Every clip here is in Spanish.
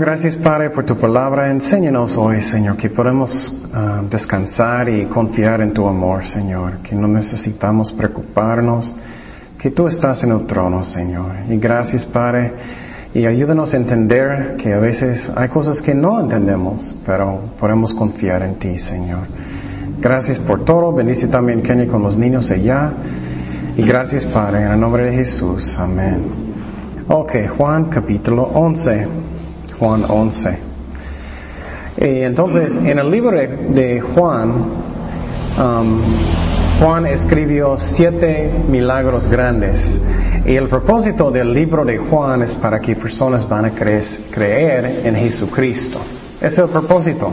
Gracias Padre por tu palabra. Enséñanos hoy, Señor, que podemos ah, descansar y confiar en tu amor, Señor, que no necesitamos preocuparnos, que tú estás en el trono, Señor. Y gracias, Padre, y ayúdanos a entender que a veces hay cosas que no entendemos, pero podemos confiar en ti, Señor. Gracias por todo. Bendice también Kenny con los niños allá. Y gracias, Padre, en el nombre de Jesús. Amén. Ok, Juan capítulo 11. Juan 11. Y entonces, en el libro de, Juan, um, Juan escribió siete milagros grandes. Y el propósito del libro de Juan es para que personas van a creer en Jesucristo. Es el propósito.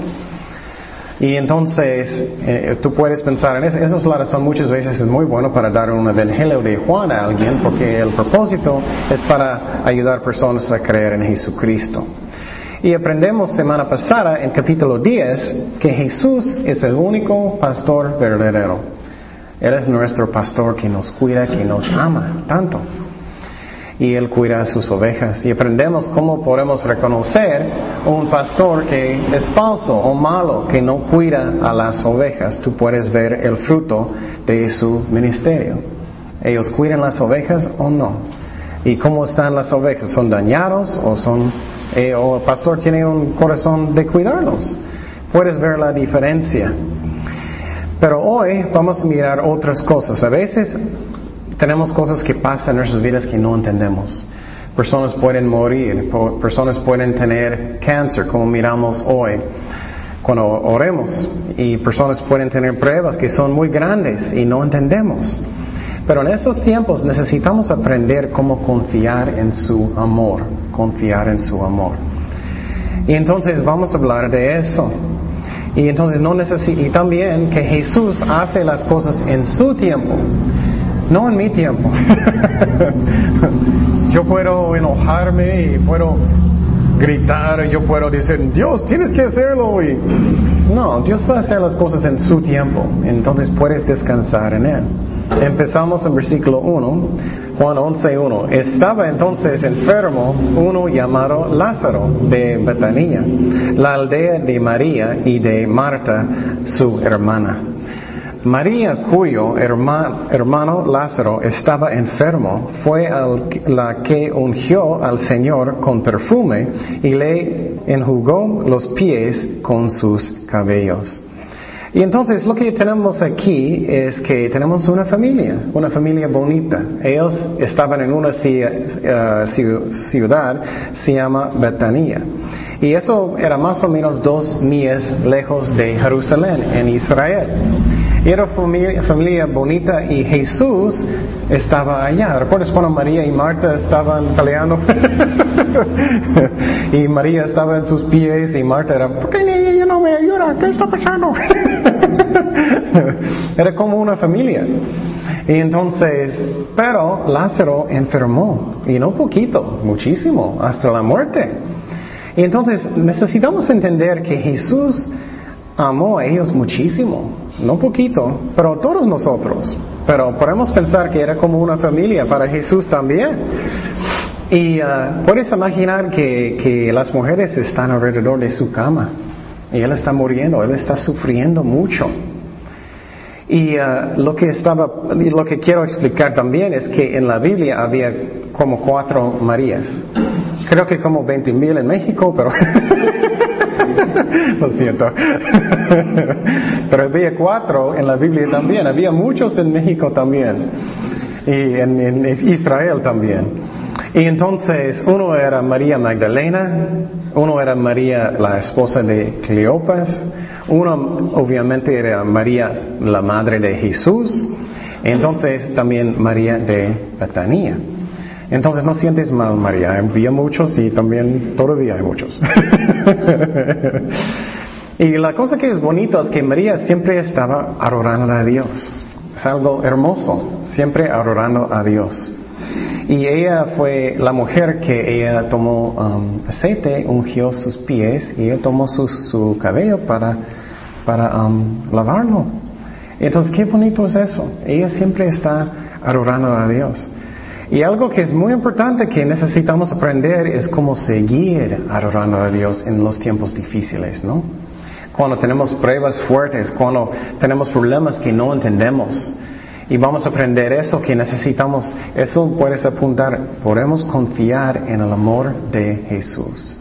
Y entonces eh, tú puedes pensar en eso. Esa es la muchas veces es muy bueno para dar un evangelio de Juan a alguien porque el propósito es para ayudar personas a creer en Jesucristo. Y aprendemos semana pasada en capítulo 10 que Jesús es el único pastor verdadero. Él es nuestro pastor que nos cuida, que nos ama tanto y Él cuida a sus ovejas. Y aprendemos cómo podemos reconocer un pastor que es falso o malo, que no cuida a las ovejas. Tú puedes ver el fruto de su ministerio. ¿Ellos cuidan las ovejas o no? ¿Y cómo están las ovejas? ¿Son dañados o son eh, o el pastor tiene un corazón de cuidarlos? Puedes ver la diferencia. Pero hoy vamos a mirar otras cosas. A veces tenemos cosas que pasan en nuestras vidas que no entendemos. Personas pueden morir, personas pueden tener cáncer, como miramos hoy cuando oremos, y personas pueden tener pruebas que son muy grandes y no entendemos. Pero en esos tiempos necesitamos aprender cómo confiar en su amor, confiar en su amor. Y entonces vamos a hablar de eso. Y entonces no y también que Jesús hace las cosas en su tiempo. No en mi tiempo. yo puedo enojarme y puedo gritar, yo puedo decir, Dios, tienes que hacerlo. Y... No, Dios va a hacer las cosas en su tiempo. Entonces puedes descansar en Él. Empezamos en versículo 1, Juan 11.1. Estaba entonces enfermo uno llamado Lázaro de Betania, la aldea de María y de Marta, su hermana. María, cuyo hermano Lázaro estaba enfermo, fue la que ungió al Señor con perfume y le enjugó los pies con sus cabellos. Y entonces lo que tenemos aquí es que tenemos una familia, una familia bonita. Ellos estaban en una eh, ciudad, se llama Betania. Y eso era más o menos dos millas lejos de Jerusalén, en Israel. Era familia, familia bonita y Jesús estaba allá. ¿Recuerdas cuando María y Marta estaban peleando? y María estaba en sus pies y Marta era, ¿por qué ella no me ayuda? ¿Qué está pasando? era como una familia. Y entonces, pero Lázaro enfermó, y no poquito, muchísimo, hasta la muerte. Y entonces necesitamos entender que Jesús amó a ellos muchísimo, no poquito, pero todos nosotros. Pero podemos pensar que era como una familia para Jesús también. Y uh, puedes imaginar que, que, las mujeres están alrededor de su cama y él está muriendo, él está sufriendo mucho. Y uh, lo que estaba, lo que quiero explicar también es que en la Biblia había como cuatro Marías. Creo que como 20 mil en México, pero Lo siento. Pero había cuatro en la Biblia también. Había muchos en México también. Y en, Israel también. Y entonces uno era María Magdalena, uno era María la esposa de Cleopas, uno obviamente era María la madre de Jesús, entonces también María de Betania. Entonces no sientes mal, María. Había muchos y también todavía hay muchos. y la cosa que es bonita es que María siempre estaba adorando a Dios. Es algo hermoso, siempre adorando a Dios. Y ella fue la mujer que ella tomó um, aceite, ungió sus pies y ella tomó su, cabello para, para um, lavarlo. Entonces, qué bonito es eso. Ella siempre está adorando a Dios. Y algo que es muy importante que necesitamos aprender es cómo seguir adorando a Dios en los tiempos difíciles, ¿no? Cuando tenemos pruebas fuertes, cuando tenemos problemas que no entendemos. Y vamos a aprender eso que necesitamos. Eso puedes apuntar. Podemos confiar en el amor de Jesús.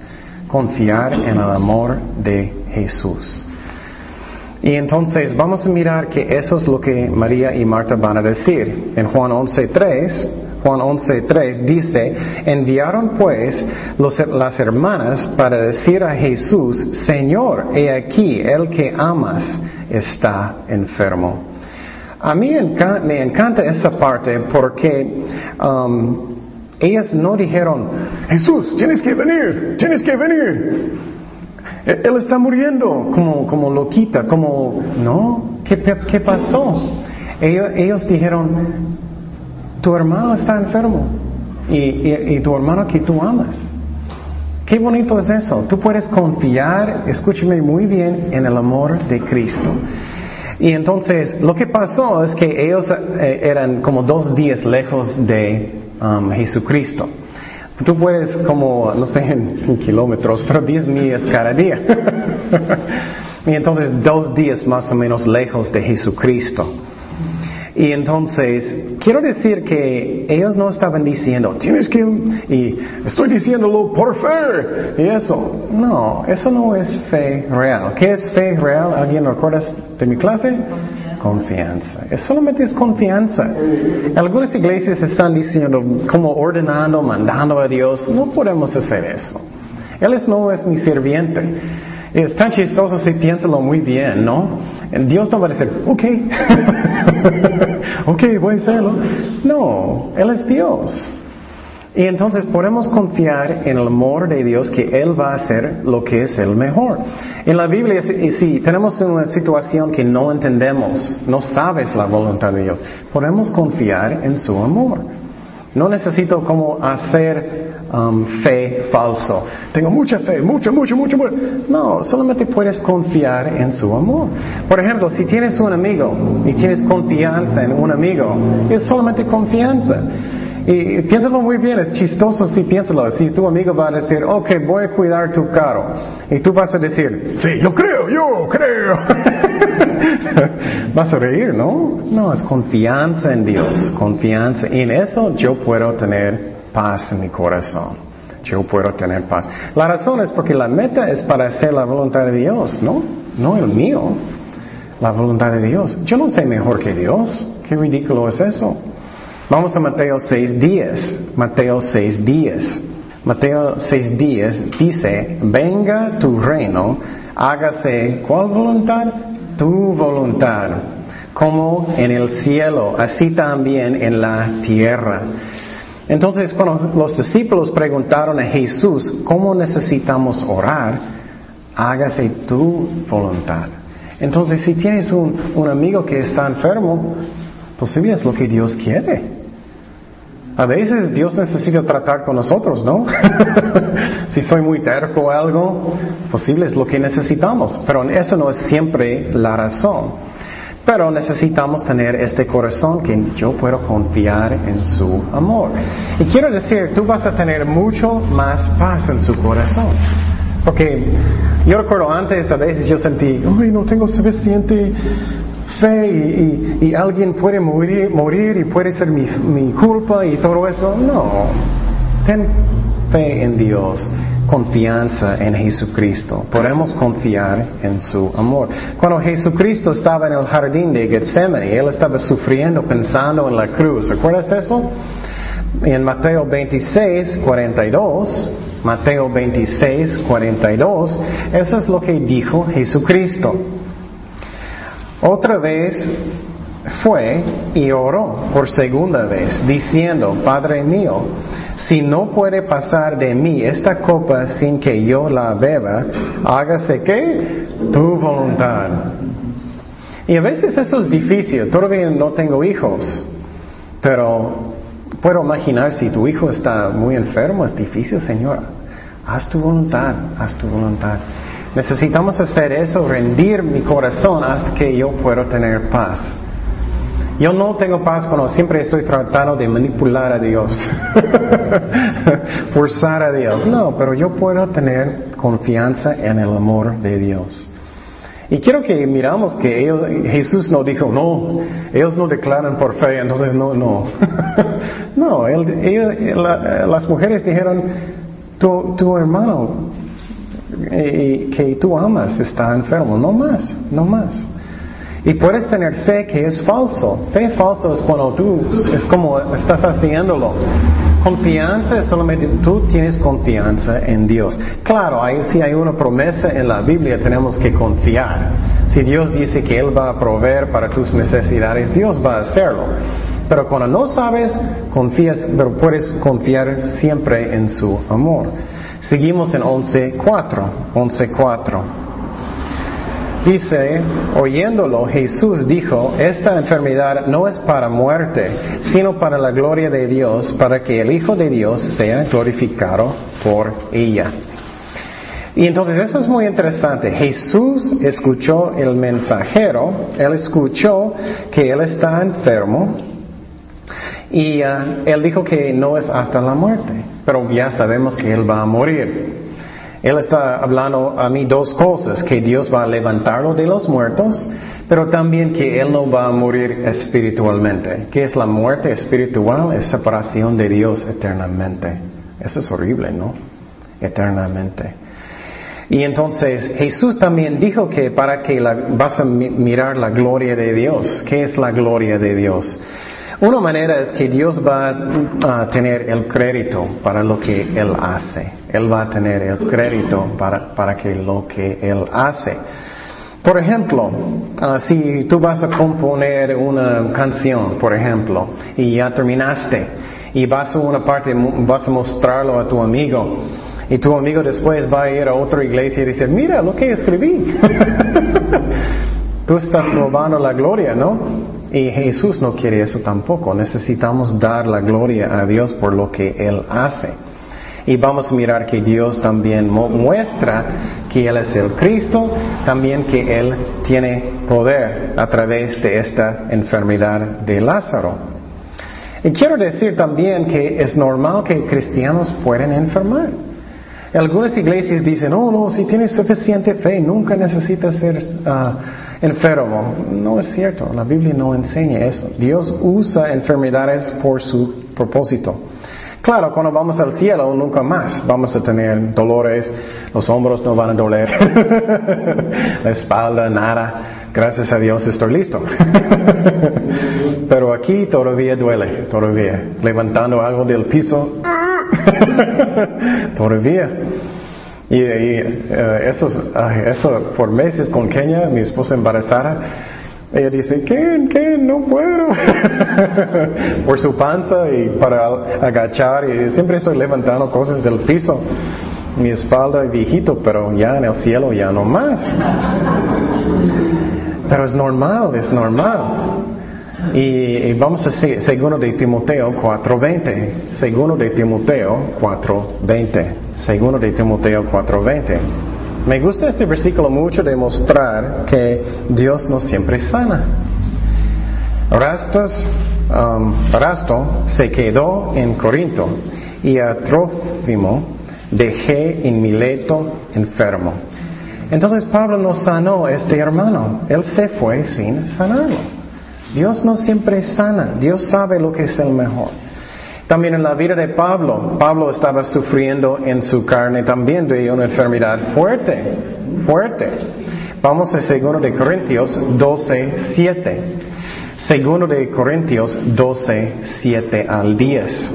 Confiar en el amor de Jesús. Y entonces vamos a mirar que eso es lo que María y Marta van a decir. En Juan 11.3, Juan 11.3 dice, enviaron pues las hermanas para decir a Jesús, Señor, he aquí, el que amas está enfermo. A mí me encanta esa parte porque um, ellas no dijeron, Jesús, tienes que venir, tienes que venir. E-, él está muriendo como, como loquita, como, ¿no? ¿Qué, qué pasó? Ellos, dijeron, tu hermano está enfermo y, tu hermano que tú amas. Qué bonito es eso. Tú puedes confiar, escúchame muy bien, en el amor de Cristo. Y entonces lo que pasó es que ellos eh, eran como dos días lejos de um, Jesucristo. Tú puedes como, no sé, en, kilómetros, pero 10 millas cada día. y entonces dos días más o menos lejos de Jesucristo. Y entonces, quiero decir que ellos no estaban diciendo, tienes que, y estoy diciéndolo por fe, y eso. No, eso no es fe real. ¿Qué es fe real? ¿Alguien recuerda de mi clase? Confianza. Es solamente es confianza. Algunas iglesias están diciendo, como ordenando, mandando a Dios. No podemos hacer eso. Él no es mi sirviente. Es tan chistoso si piénsalo muy bien, ¿no? Dios no va a decir, ok, ok, voy a hacerlo. No, Él es Dios. Y entonces podemos confiar en el amor de Dios que Él va a hacer lo que es el mejor. En la Biblia, si tenemos una situación que no entendemos, no sabes la voluntad de Dios, podemos confiar en su amor. No necesito como hacer um, fe falso. Tengo mucha fe, mucha, mucha, mucha, mucha. No, solamente puedes confiar en su amor. Por ejemplo, si tienes un amigo y tienes confianza en un amigo, es solamente confianza. Y piénsalo muy bien, es chistoso si piénsalo. Si tu amigo va a decir, ok, voy a cuidar tu carro. Y tú vas a decir, sí, yo creo, yo creo. vas a reír, ¿no? No, es confianza en Dios, confianza. Y en eso yo puedo tener paz en mi corazón. Yo puedo tener paz. La razón es porque la meta es para hacer la voluntad de Dios, ¿no? No el mío. La voluntad de Dios. Yo no sé mejor que Dios. Qué ridículo es eso. Vamos a Mateo 6 días. Mateo 6 días. Mateo 6 días dice, venga tu reino, hágase cuál voluntad? Tu voluntad, como en el cielo, así también en la tierra. Entonces, cuando los discípulos preguntaron a Jesús, ¿cómo necesitamos orar? Hágase tu voluntad. Entonces, si tienes un, un amigo que está enfermo, posible es lo que Dios quiere. A veces Dios necesita tratar con nosotros, ¿no? si soy muy terco o algo, posible es lo que necesitamos, pero eso no es siempre la razón. Pero necesitamos tener este corazón que yo puedo confiar en su amor. Y quiero decir, tú vas a tener mucho más paz en su corazón. Porque yo recuerdo antes, a veces yo sentí, ay, no tengo suficiente fe y, alguien puede morir, y puede ser mi, mi culpa y todo eso. No, ten fe en Dios, confianza en Jesucristo. Podemos confiar en su amor. Cuando Jesucristo estaba en el jardín de Getsemaní, Él estaba sufriendo pensando en la cruz. ¿Recuerdas eso? En Mateo 26, 42, Mateo 26, 42, eso es lo que dijo Jesucristo. Otra vez fue y oró por segunda vez, diciendo, Padre mío, si no puede pasar de mí esta copa sin que yo la beba, hágase que tu voluntad. Y a veces eso es difícil, todavía no tengo hijos, pero puedo imaginar si tu hijo está muy enfermo, es difícil, Señor, haz tu voluntad, haz tu voluntad. Necesitamos hacer eso, rendir mi corazón hasta que yo pueda tener paz. Yo no tengo paz cuando siempre estoy tratando de manipular a Dios, forzar a Dios. No, pero yo puedo tener confianza en el amor de Dios. Y quiero que miramos que Jesús no dijo, no, ellos no declaran por fe, entonces no, no. no, las mujeres dijeron, tu hermano eh, que tú amas está enfermo, no más, no más. Y puedes tener fe que es falso. Fe falso es cuando tú, es como estás haciéndolo. Confianza es solamente tú tienes confianza en Dios. Claro, si hay una promesa en la Biblia tenemos que confiar. Si Dios dice que Él va a proveer para tus necesidades, Dios va a hacerlo. Pero cuando no sabes, confías, pero puedes confiar siempre en su amor. Seguimos en 11.4. 11.4. Dice, oyéndolo, Jesús dijo, esta enfermedad no es para muerte, sino para la gloria de Dios, para que el Hijo de Dios sea glorificado por ella. Y entonces eso es muy interesante. Jesús escuchó el mensajero, él escuchó que él está enfermo y uh, él dijo que no es hasta la muerte, pero ya sabemos que él va a morir. Él está hablando a mí dos cosas, que Dios va a levantarlo de los muertos, pero también que Él no va a morir espiritualmente. ¿Qué es la muerte espiritual? Es separación de Dios eternamente. Eso es horrible, ¿no? Eternamente. Y entonces Jesús también dijo que para que vas a mirar la gloria de Dios. ¿Qué es la gloria de Dios? Una manera es que Dios va a tener el crédito para lo que Él hace. Él va a tener el crédito para, para que lo que Él hace. Por ejemplo, ah, si tú vas a componer una canción, por ejemplo, y ya terminaste, y vas a una parte, vas a mostrarlo a tu amigo, y tu amigo después va a ir a otra iglesia y decir, mira lo que escribí. tú estás robando la gloria, ¿no? Y Jesús no quiere eso tampoco. Necesitamos dar la gloria a Dios por lo que Él hace. Y vamos a mirar que Dios también muestra que Él es el Cristo, también que Él tiene poder a través de esta enfermedad de Lázaro. Y quiero decir también que es normal que cristianos puedan enfermar. Algunas iglesias dicen, oh no, si tienes suficiente fe, nunca necesitas ser uh, enfermo. No es cierto, la Biblia no enseña eso. Dios usa enfermedades por su propósito. Claro, cuando vamos al cielo, nunca más vamos a tener dolores, los hombros no van a doler, la espalda, nada. Gracias a Dios estoy listo. Pero aquí todavía duele, todavía. Levantando algo del piso, todavía. Y, eh, eso, eso por meses con Kenia, mi esposa embarazada, ella dice, ¿qué? ¿qué? No puedo. por su panza y para agachar y siempre estoy levantando cosas del piso. Mi espalda es viejito, pero ya en el cielo ya no más. Pero es normal, es normal. Y, vamos a decir, segundo de Timoteo 4.20. Segundo de Timoteo 4.20. Segundo de Timoteo 4.20. Me gusta este versículo mucho de mostrar que Dios no siempre sana. Rastos, um, Rasto se quedó en Corinto y a Trófimo dejé en Mileto enfermo. Entonces Pablo no sanó a este hermano, él se fue sin sanarlo. Dios no siempre sana, Dios sabe lo que es el mejor. También en la vida de Pablo, Pablo estaba sufriendo en su carne también de una enfermedad fuerte, fuerte. Vamos a segundo de Corintios 12, 7. Segundo de Corintios 12, 7 al 10.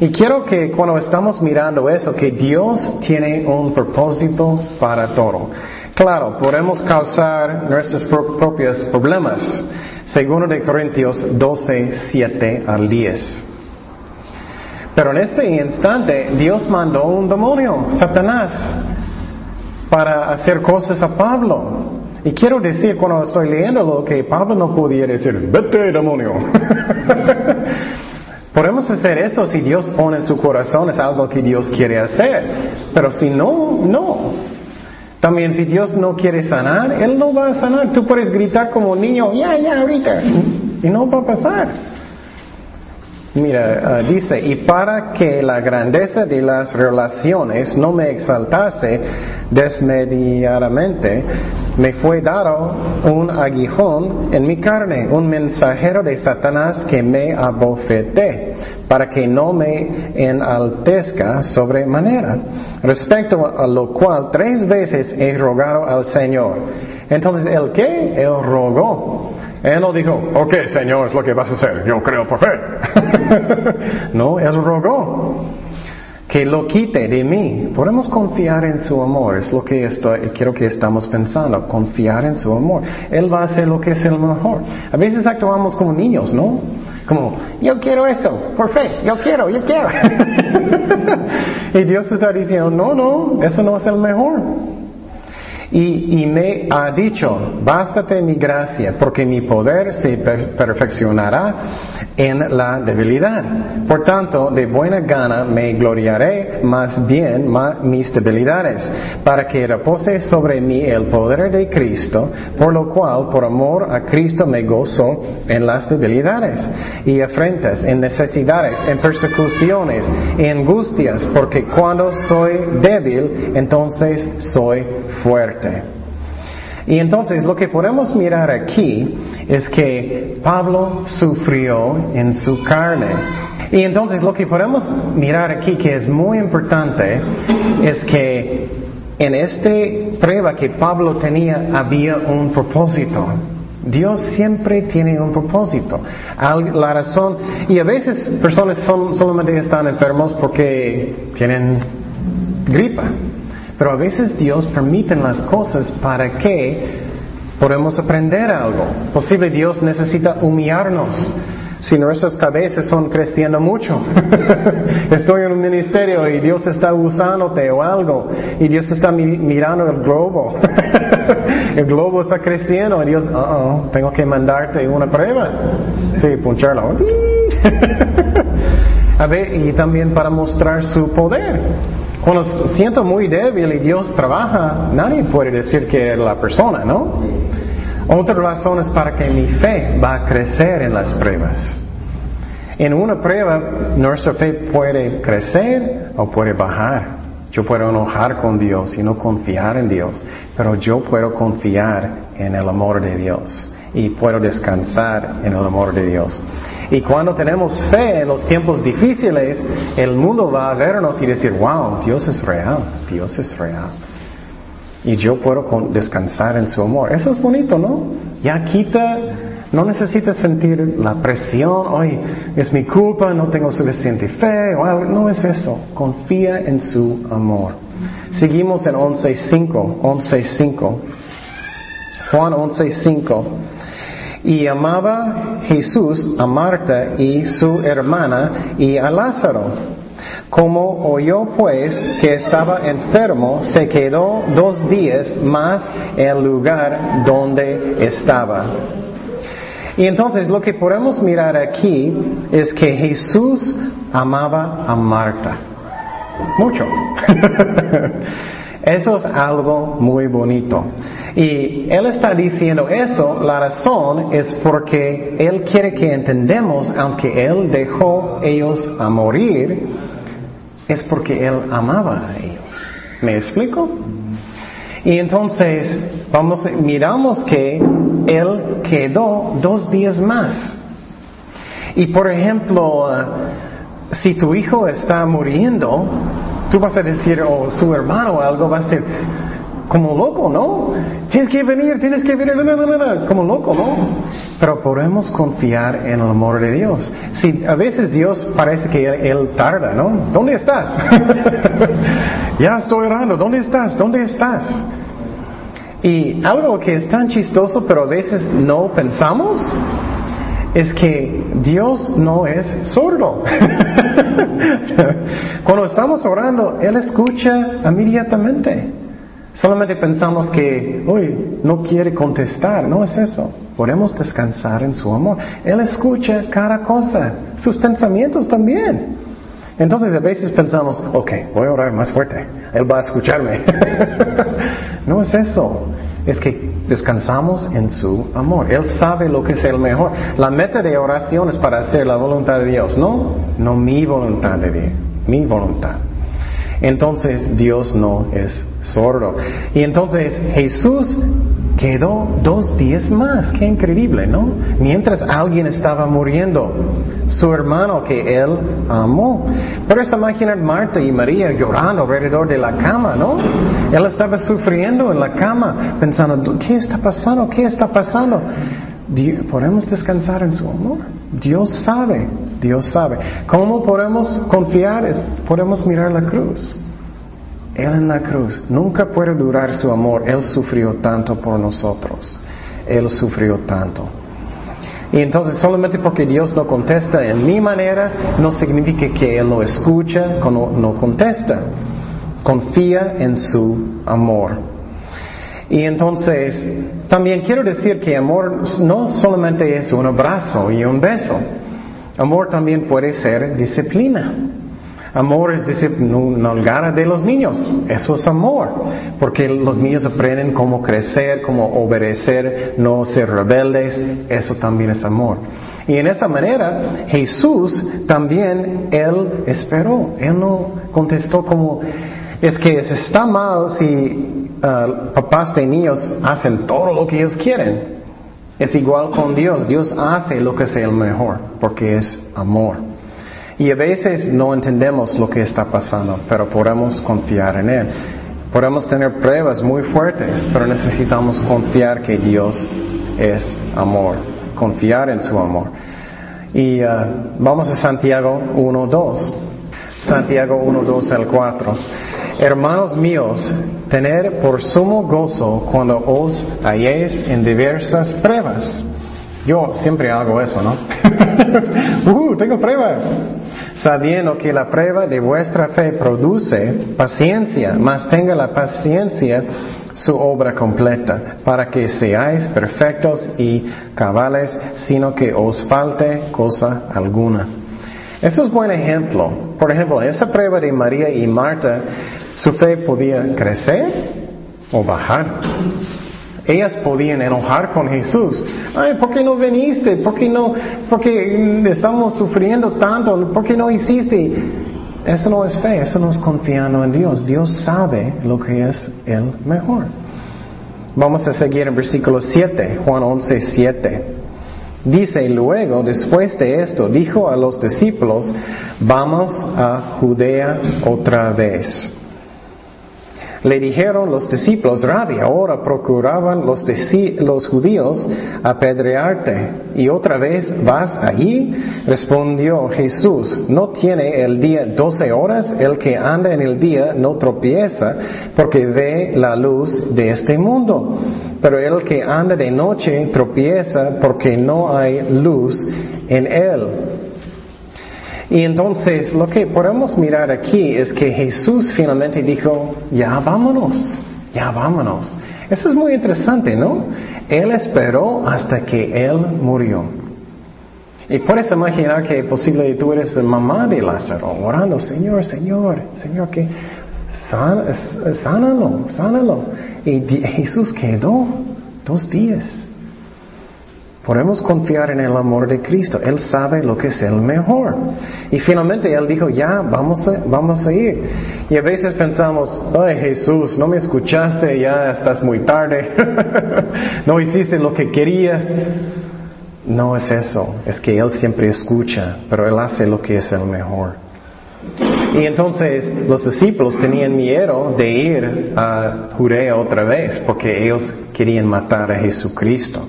Y quiero que cuando estamos mirando eso, que Dios tiene un propósito para todo. Claro, podemos causar nuestros propios problemas. Segundo de Corintios 12, 7 al 10. Pero en este instante Dios mandó un demonio, Satanás, para hacer cosas a Pablo. Y quiero decir cuando estoy leyendo lo que Pablo no podía decir, vete demonio. Podemos hacer eso si Dios pone en su corazón, es algo que Dios quiere hacer. Pero si no, no. También si Dios no quiere sanar, Él no va a sanar. Tú puedes gritar como niño, ya, ya, ahorita, y no va a pasar. Mira, ah, dice, y para que la grandeza de las relaciones no me exaltase desmedidamente, me fue dado un aguijón en mi carne, un mensajero de Satanás que me abofeté, para que no me enaltezca sobremanera. Respecto a lo cual tres veces he rogado al Señor. Entonces, ¿el qué? Él rogó. Él no dijo, ok, Señor, es lo que vas a hacer, yo creo por fe. no, Él rogó que lo quite de mí. Podemos confiar en su amor, es lo que estoy, quiero que estamos pensando, confiar en su amor. Él va a hacer lo que es el mejor. A veces actuamos como niños, ¿no? Como, yo quiero eso, por fe, yo quiero, yo quiero. y Dios está diciendo, no, no, eso no es el mejor. Y, me ha dicho, bástate mi gracia, porque mi poder se perfeccionará en la debilidad. Por tanto, de buena gana me gloriaré más bien mis debilidades, para que repose sobre mí el poder de Cristo, por lo cual, por amor a Cristo, me gozo en las debilidades y afrentas, en necesidades, en persecuciones, en angustias, porque cuando soy débil, entonces soy fuerte. Y entonces lo que podemos mirar aquí es que Pablo sufrió en su carne. Y entonces lo que podemos mirar aquí que es muy importante es que en esta prueba que Pablo tenía había un propósito. Dios siempre tiene un propósito. La razón, y a veces personas son, solamente están enfermos porque tienen gripa. Pero a veces Dios permite las cosas para que podamos aprender algo. Posible Dios necesita humillarnos. Si nuestras cabezas son creciendo mucho, estoy en un ministerio y Dios está usándote o algo, y Dios está mirando el globo, el globo está creciendo y Dios, uh oh, tengo que mandarte una prueba. Sí, puncharlo. A ver, y también para mostrar su poder. Cuando siento muy débil y Dios trabaja, nadie puede decir que es la persona, ¿no? Otra razón es para que mi fe va a crecer en las pruebas. En una prueba, nuestra fe puede crecer o puede bajar. Yo puedo enojar con Dios y no confiar en Dios, pero yo puedo confiar en el amor de Dios y puedo descansar en el amor de Dios. Y cuando tenemos fe en los tiempos difíciles, el mundo va a vernos y decir, wow, Dios es real, Dios es real. Y yo puedo descansar en su amor. Eso es bonito, ¿no? Ya quita, no necesitas sentir la presión, hoy es mi culpa, no tengo suficiente fe, o algo. no es eso. Confía en su amor. Seguimos en 11.5, 11.5. Juan 11.5. Y amaba Jesús a Marta y su hermana y a Lázaro. Como oyó pues que estaba enfermo, se quedó dos días más en el lugar donde estaba. Y entonces lo que podemos mirar aquí es que Jesús amaba a Marta. Mucho. Eso es algo muy bonito. Y Él está diciendo eso, la razón es porque Él quiere que entendamos, aunque Él dejó ellos a morir, es porque Él amaba a ellos. ¿Me explico? Y entonces, vamos, miramos que Él quedó dos días más. Y por ejemplo, si tu hijo está muriendo, Tú vas a decir, o su hermano o algo, va a ser como loco, ¿no? Tienes que venir, tienes que venir, como loco, ¿no? Pero podemos confiar en el amor de Dios. Si a veces Dios parece que él, tarda, ¿no? ¿Dónde estás? ya estoy orando, ¿dónde estás? ¿Dónde estás? Y algo que es tan chistoso, pero a veces no pensamos, es que Dios no es sordo. Cuando estamos orando, Él escucha inmediatamente. Solamente pensamos que, uy, no quiere contestar. No es eso. Podemos descansar en su amor. Él escucha cada cosa, sus pensamientos también. Entonces a veces pensamos, ok, voy a orar más fuerte, Él va a escucharme. no es eso, es que descansamos en su amor. Él sabe lo que es el mejor. La meta de oración es para hacer la voluntad de Dios, no, no mi voluntad de Dios, mi voluntad. Entonces Dios no es sordo. Y entonces Jesús quedó dos días más. Qué increíble, ¿no? Mientras alguien estaba muriendo, su hermano que él amó. Pero es imaginar Marta y María llorando alrededor de la cama, ¿no? Él estaba sufriendo en la cama, pensando, ¿qué está pasando? ¿Qué está pasando? ¿Podemos descansar en su amor? Dios sabe, Dios sabe. ¿Cómo podemos confiar? Podemos mirar la cruz. Él en la cruz. Nunca puede durar su amor. Él sufrió tanto por nosotros. Él sufrió tanto. Y entonces solamente porque Dios no contesta en mi manera, no significa que Él no escucha, no, no contesta. Confía en su amor. Y entonces, también quiero decir que amor no solamente es un abrazo y un beso. Amor también puede ser disciplina. Amor es disciplina de los niños. Eso es amor. Porque los niños aprenden cómo crecer, cómo obedecer, no ser rebeldes. Eso también es amor. Y en esa manera, Jesús también, Él esperó. Él no contestó como, es que está mal si Uh, papás de niños hacen todo lo que ellos quieren. Es igual con Dios. Dios hace lo que es el mejor, porque es amor. Y a veces no entendemos lo que está pasando, pero podemos confiar en Él. Podemos tener pruebas muy fuertes, pero necesitamos confiar que Dios es amor, confiar en su amor. Y uh, vamos a Santiago 1.2. Santiago 1.2 al 4. Hermanos míos, tener por sumo gozo cuando os halléis en diversas pruebas. Yo siempre hago eso, ¿no? uh, tengo prueba. Sabiendo que la prueba de vuestra fe produce paciencia, mas tenga la paciencia su obra completa, para que seáis perfectos y cabales, sino que os falte cosa alguna. Eso es buen ejemplo. Por ejemplo, esa prueba de María y Marta su fe podía crecer o bajar. Ellas podían enojar con Jesús. Ay, ¿por qué no viniste? ¿Por qué no? Porque estamos sufriendo tanto. ¿Por qué no hiciste? Eso no es fe, eso no es confiando en Dios. Dios sabe lo que es el mejor. Vamos a seguir en versículo 7, Juan 11, 7. Dice luego, después de esto, dijo a los discípulos, vamos a Judea otra vez. Le dijeron los discípulos, Rabbi, ahora procuraban los, los judíos apedrearte y otra vez vas allí. Respondió Jesús, no tiene el día doce horas, el que anda en el día no tropieza porque ve la luz de este mundo. Pero el que anda de noche tropieza porque no hay luz en él. Y entonces lo que podemos mirar aquí es que Jesús finalmente dijo, ya vámonos, ya vámonos. Eso es muy interesante, ¿no? Él esperó hasta que Él murió. Y puedes imaginar que posible tú eres mamá de Lázaro, orando, Señor, Señor, Señor, que sánalo, sánalo. Y Jesús quedó dos días. Podemos confiar en el amor de Cristo. Él sabe lo que es el mejor. Y finalmente Él dijo, ya, vamos a, vamos a ir. Y a veces pensamos, ay Jesús, no me escuchaste, ya estás muy tarde. no hiciste lo que quería. No es eso, es que Él siempre escucha, pero Él hace lo que es el mejor. Y entonces los discípulos tenían miedo de ir a Judea otra vez porque ellos querían matar a Jesucristo.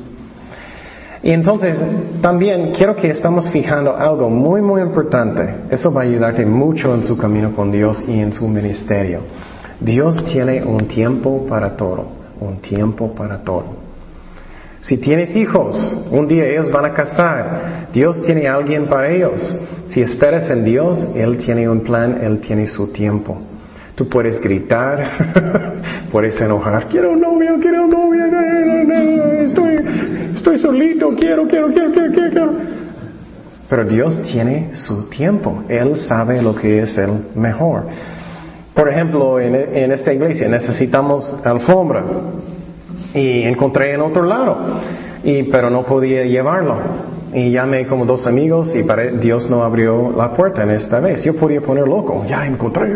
Y entonces también quiero que estamos fijando algo muy, muy importante. Eso va a ayudarte mucho en su camino con Dios y en su ministerio. Dios tiene un tiempo para todo, un tiempo para todo. Si tienes hijos, un día ellos van a casar. Dios tiene alguien para ellos. Si esperas en Dios, Él tiene un plan, Él tiene su tiempo. Tú puedes gritar, puedes enojar, quiero un novio, quiero un novio, estoy, solito, quiero, quiero, quiero, quiero, quiero. Pero Dios tiene su tiempo. Él sabe lo que es el mejor. Por ejemplo, en, en esta iglesia necesitamos alfombra y encontré en otro lado, y, pero no podía llevarlo. Y llamé como dos amigos y para, Dios no abrió la puerta en esta vez. Yo podía poner loco, ya encontré.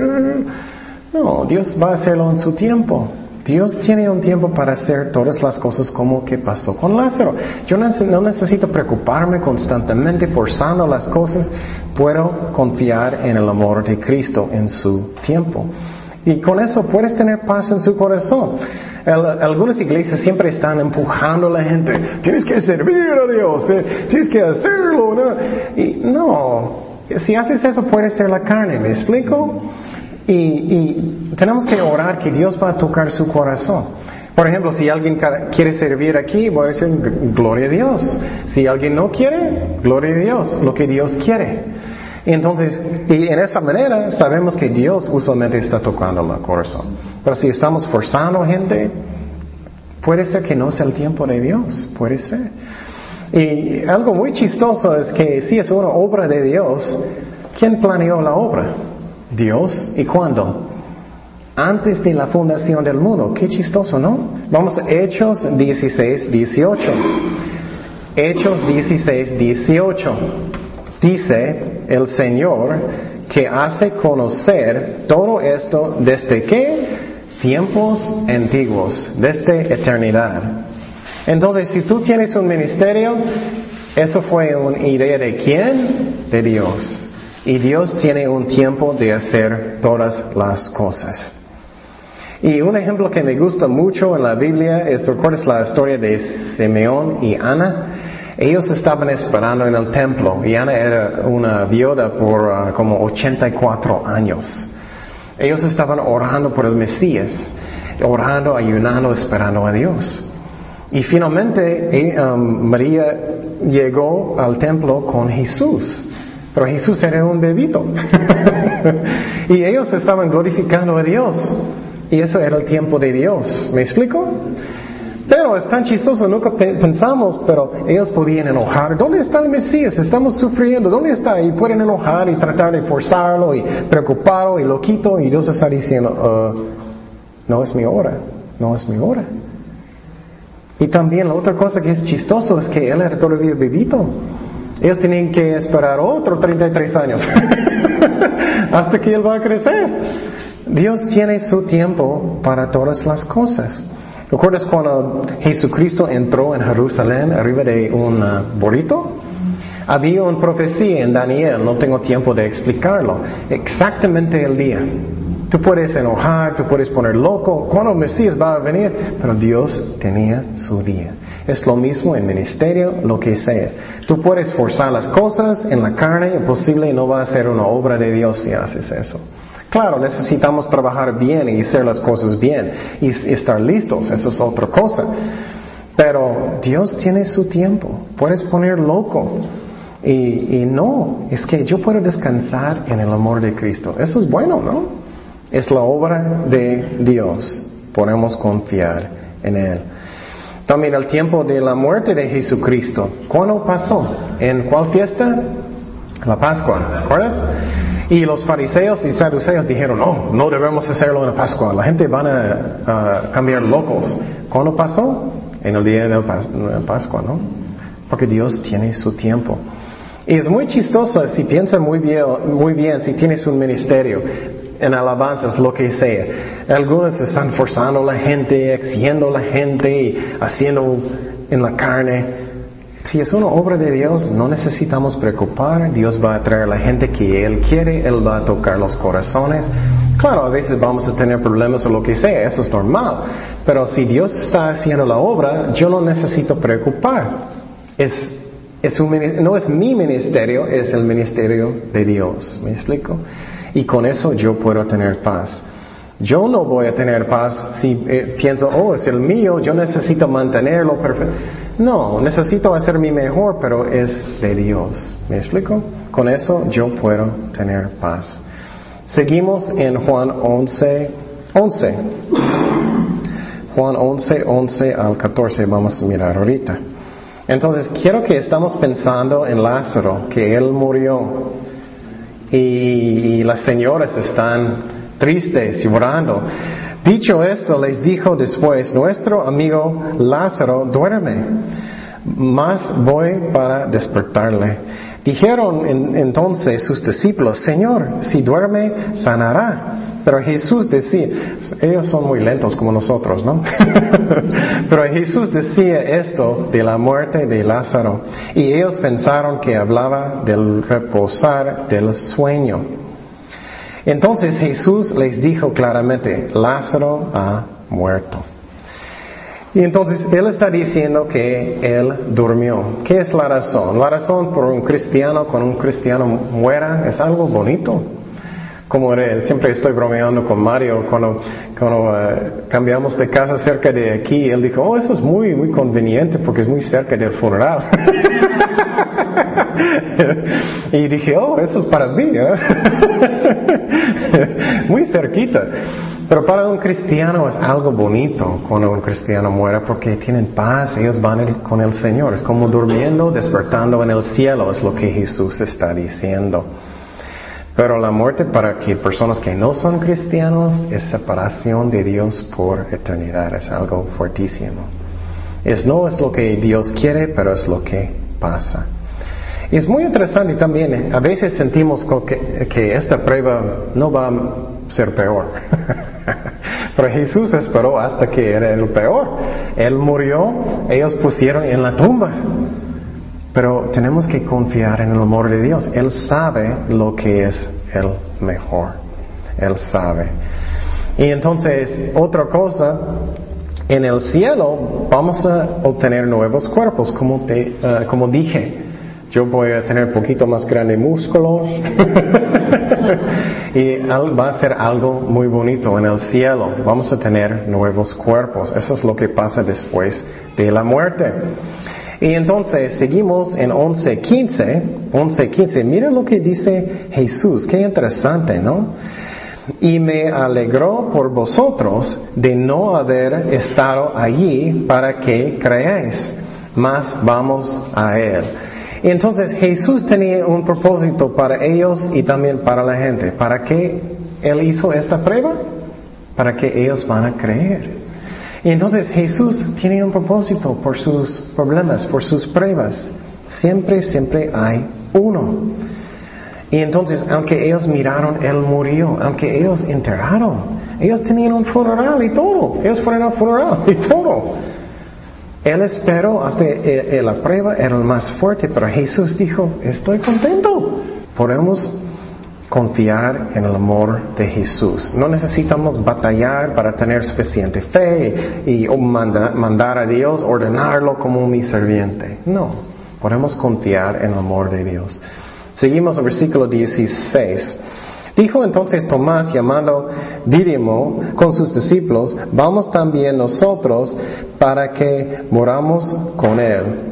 No, Dios va a hacerlo en su tiempo. Dios tiene un tiempo para hacer todas las cosas como que pasó con Lázaro. Yo no necesito preocuparme constantemente forzando las cosas. Puedo confiar en el amor de Cristo en su tiempo. Y con eso puedes tener paz en su corazón algunas iglesias siempre están empujando a la gente, tienes que servir a Dios, eh, tienes que hacerlo. ¿no? Y no, si haces eso puede ser la carne, ¿me explico? Y, tenemos que orar que Dios va a tocar su corazón. Por ejemplo, si alguien quiere servir aquí, voy a decir, gloria a Dios. Si alguien no quiere, gloria a Dios, lo que Dios quiere. Entonces, y en esa manera sabemos que Dios usualmente está tocando el corazón. Pero si estamos forzando gente, puede ser que no sea el tiempo de Dios, puede ser. Y algo muy chistoso es que si es una obra de Dios, ¿quién planeó la obra? Dios. ¿Y cuándo? Antes de la fundación del mundo. Qué chistoso, ¿no? Vamos a Hechos 16, 18. Hechos 16, 18. Dice el Señor que hace conocer todo esto desde qué? Tiempos antiguos, desde eternidad. Entonces, si tú tienes un ministerio, eso fue una idea de quién? De Dios. Y Dios tiene un tiempo de hacer todas las cosas. Y un ejemplo que me gusta mucho en la Biblia es, ¿recuerdas la historia de Simeón y Ana? Ellos estaban esperando en el templo y Ana era una viuda por uh, como 84 años. Ellos estaban orando por el Mesías, orando, ayunando, esperando a Dios. Y finalmente eh, um, María llegó al templo con Jesús. Pero Jesús era un bebito. y ellos estaban glorificando a Dios. Y eso era el tiempo de Dios. ¿Me explico? Pero es tan chistoso, nunca pensamos, pero ellos podían enojar. ¿Dónde está el Mesías? Estamos sufriendo. ¿Dónde está? Y pueden enojar y tratar de forzarlo y preocuparlo y lo quito. Y Dios está diciendo, uh, no es mi hora, no es mi hora. Y también la otra cosa que es chistoso es que él era todavía bebito. Ellos tienen que esperar otros 33 años hasta que él va a crecer. Dios tiene su tiempo para todas las cosas. ¿Recuerdas cuando Jesucristo entró en Jerusalén arriba de un uh, burrito? Había una profecía en Daniel, no tengo tiempo de explicarlo, exactamente el día. Tú puedes enojar, tú puedes poner loco, cuando el Mesías va a venir, pero Dios tenía su día. Es lo mismo en ministerio, lo que sea. Tú puedes forzar las cosas en la carne, imposible, no va a ser una obra de Dios si haces eso. Claro, necesitamos trabajar bien y hacer las cosas bien y estar listos, eso es otra cosa. Pero Dios tiene su tiempo, puedes poner loco. Y, no, es que yo puedo descansar en el amor de Cristo. Eso es bueno, ¿no? Es la obra de Dios. Podemos confiar en Él. También el tiempo de la muerte de Jesucristo. ¿Cuándo pasó? ¿En cuál fiesta? La Pascua. ¿Recuerdas? Y los fariseos y saduceos dijeron, no, no debemos hacerlo en la Pascua, la gente van a, cambiar locos. ¿Cuándo pasó? En el día de la Pascua, ¿no? Porque Dios tiene su tiempo. Y es muy chistoso si piensas muy bien, muy bien si tienes un ministerio en alabanzas, lo que sea. Algunos están forzando a la gente, exigiendo a la gente haciendo en la carne. Si es una obra de Dios, no necesitamos preocupar. Dios va a traer a la gente que Él quiere, Él va a tocar los corazones. Claro, a veces vamos a tener problemas o lo que sea, eso es normal. Pero si Dios está haciendo la obra, yo no necesito preocupar. Es, es un, no es mi ministerio, es el ministerio de Dios. ¿Me explico? Y con eso yo puedo tener paz. Yo no voy a tener paz si eh, pienso, oh, es el mío, yo necesito mantenerlo perfecto. No, necesito hacer mi mejor, pero es de Dios. ¿Me explico? Con eso yo puedo tener paz. Seguimos en Juan 11, 11. Juan 11, 11 al 14, vamos a mirar ahorita. Entonces, quiero que estamos pensando en Lázaro, que él murió. Y, las señoras están tristes, llorando. Dicho esto, les dijo después, nuestro amigo Lázaro duerme, mas voy para despertarle. Dijeron entonces sus discípulos, Señor, si duerme, sanará. Pero Jesús decía, ellos son muy lentos como nosotros, ¿no? Pero Jesús decía esto de la muerte de Lázaro y ellos pensaron que hablaba del reposar del sueño. Entonces Jesús les dijo claramente, Lázaro ha muerto. Y entonces él está diciendo que él durmió. ¿Qué es la razón? La razón por un cristiano, cuando un cristiano muera, es algo bonito. Como siempre estoy bromeando con Mario, cuando, cuando eh, cambiamos de casa cerca de aquí, él dijo, oh, eso es muy, muy conveniente porque es muy cerca del funeral. y dije, oh, eso es para mí, ¿eh? muy cerquita. Pero para un cristiano es algo bonito cuando un cristiano muere porque tienen paz, ellos van con el Señor. Es como durmiendo, despertando en el cielo, es lo que Jesús está diciendo. Pero la muerte para que personas que no son cristianos es separación de Dios por eternidad, es algo fuertísimo. Es no es lo que Dios quiere, pero es lo que pasa. Es muy interesante también, eh, a veces sentimos que esta prueba no va a ser peor. pero Jesús esperó hasta que era el peor. Él murió, ellos pusieron en la tumba. Pero tenemos que confiar en el amor de Dios. Él sabe lo que es el mejor. Él sabe. Y entonces, otra cosa, en el cielo vamos a obtener nuevos cuerpos, como, te, uh, como dije. Yo voy a tener un poquito más grande músculos y va a ser algo muy bonito en el cielo. Vamos a tener nuevos cuerpos. Eso es lo que pasa después de la muerte. Y entonces seguimos en 11.15, 11.15, mira lo que dice Jesús, qué interesante, ¿no? Y me alegró por vosotros de no haber estado allí para que creáis, mas vamos a Él. Y entonces Jesús tenía un propósito para ellos y también para la gente. ¿Para qué Él hizo esta prueba? Para que ellos van a creer. Y entonces Jesús tiene un propósito por sus problemas, por sus pruebas. Siempre, siempre hay uno. Y entonces, aunque ellos miraron, Él murió. Aunque ellos enterraron, ellos tenían un funeral y todo. Ellos fueron al funeral y todo. Él esperó hasta eh, eh, la prueba era el más fuerte, pero Jesús dijo, estoy contento. Podemos confiar en el amor de Jesús. No necesitamos batallar para tener suficiente fe y mandar a Dios, ordenarlo como mi serviente. No, podemos confiar en el amor de Dios. Seguimos el versículo 16. Dijo entonces Tomás, llamando Dídimo, con sus discípulos, vamos también nosotros para que moramos con él.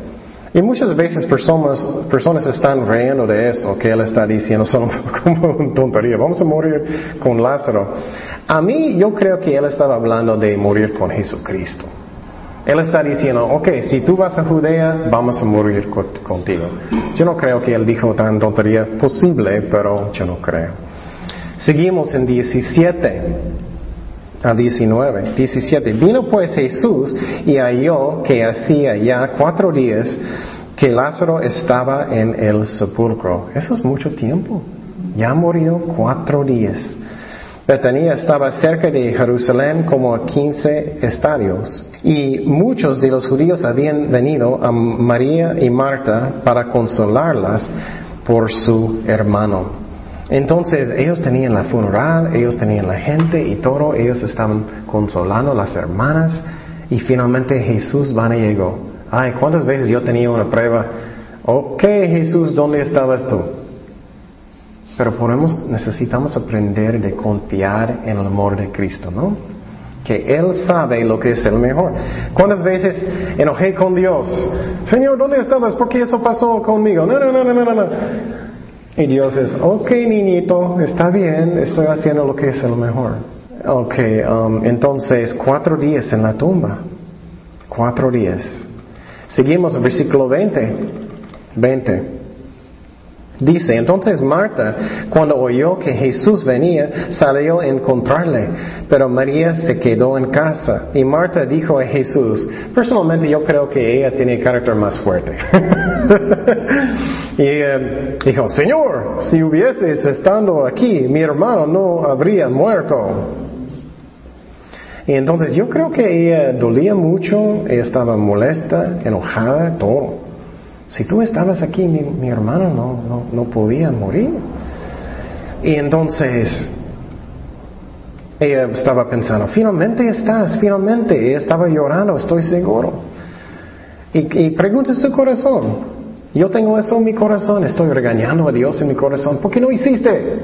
Y muchas veces personas, personas están riendo de eso, que él está diciendo, son como una tontería, vamos a morir con Lázaro. A mí yo creo que él estaba hablando de morir con Jesucristo. Él está diciendo, ok, si tú vas a Judea, vamos a morir contigo. Yo no creo que él dijo tan tontería posible, pero yo no creo. Seguimos en 17 a 19. 17. Vino pues Jesús y halló que hacía ya cuatro días que Lázaro estaba en el sepulcro. Eso es mucho tiempo. Ya murió cuatro días. Betania estaba cerca de Jerusalén como a 15 estadios. Y muchos de los judíos habían venido a María y Marta para consolarlas por su hermano. Entonces ellos tenían la funeral, ellos tenían la gente y todo, ellos estaban consolando a las hermanas y finalmente Jesús van y llegó. Ay, ¿cuántas veces yo tenía una prueba? Ok, Jesús, ¿dónde estabas tú? Pero podemos, necesitamos aprender de confiar en el amor de Cristo, ¿no? Que Él sabe lo que es el mejor. ¿Cuántas veces enojé con Dios? Señor, ¿dónde estabas? ¿Por qué eso pasó conmigo? No, no, no, no, no, no. Y Dios es, ok niñito, está bien, estoy haciendo lo que es lo mejor. Ok, um, entonces cuatro días en la tumba. Cuatro días. Seguimos versículo 20. 20. Dice, entonces Marta, cuando oyó que Jesús venía, salió a encontrarle, pero María se quedó en casa. Y Marta dijo a Jesús, personalmente yo creo que ella tiene carácter más fuerte. y eh, dijo, Señor, si hubieses estado aquí, mi hermano no habría muerto. Y entonces yo creo que ella dolía mucho, ella estaba molesta, enojada, todo. Si tú estabas aquí, mi, hermano no, no, podía morir. Y entonces ella estaba pensando, finalmente estás, finalmente. Ella estaba llorando, estoy seguro. Y, y pregunta su corazón. Yo tengo eso en mi corazón, estoy regañando a Dios en mi corazón. ¿Por qué no hiciste?